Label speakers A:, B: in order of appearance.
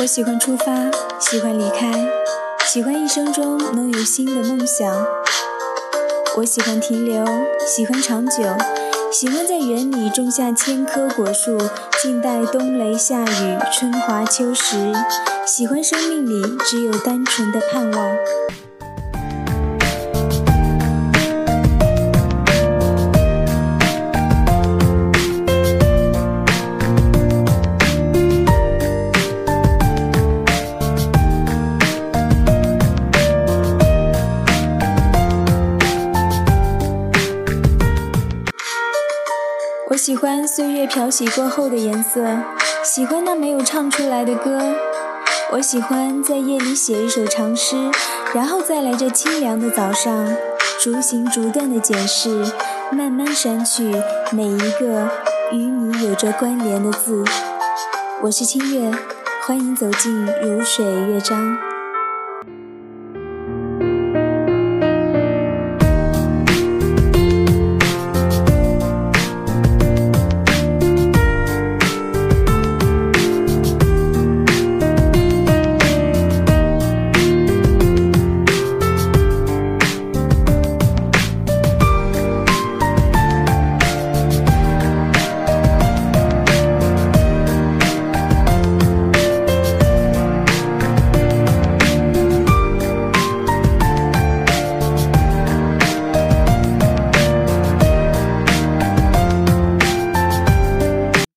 A: 我喜欢出发，喜欢离开，喜欢一生中能有新的梦想。我喜欢停留，喜欢长久，喜欢在园里种下千棵果树，静待冬雷夏雨，春华秋实。喜欢生命里只有单纯的盼望。我喜欢岁月漂洗过后的颜色，喜欢那没有唱出来的歌。我喜欢在夜里写一首长诗，然后再来这清凉的早上，逐行逐段的检视，慢慢删去每一个与你有着关联的字。我是清月，欢迎走进如水乐章。